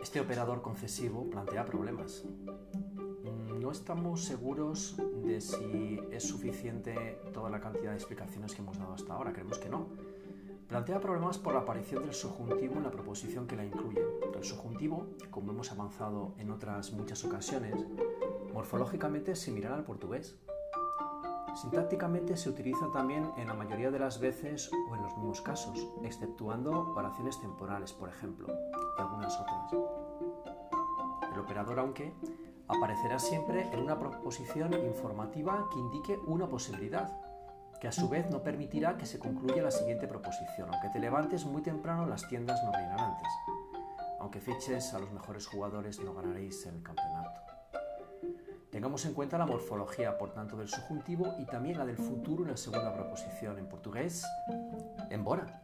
Este operador concesivo plantea problemas. No estamos seguros de si es suficiente toda la cantidad de explicaciones que hemos dado hasta ahora, creemos que no. Plantea problemas por la aparición del subjuntivo en la proposición que la incluye. El subjuntivo, como hemos avanzado en otras muchas ocasiones, morfológicamente es similar al portugués. Sintácticamente se utiliza también en la mayoría de las veces o en los mismos casos, exceptuando oraciones temporales, por ejemplo, y algunas otras. Aunque aparecerá siempre en una proposición informativa que indique una posibilidad, que a su vez no permitirá que se concluya la siguiente proposición. Aunque te levantes muy temprano, las tiendas no abrirán antes. Aunque fiches a los mejores jugadores, no ganaréis el campeonato. Tengamos en cuenta la morfología, por tanto, del subjuntivo y también la del futuro en la segunda proposición. En portugués, embora.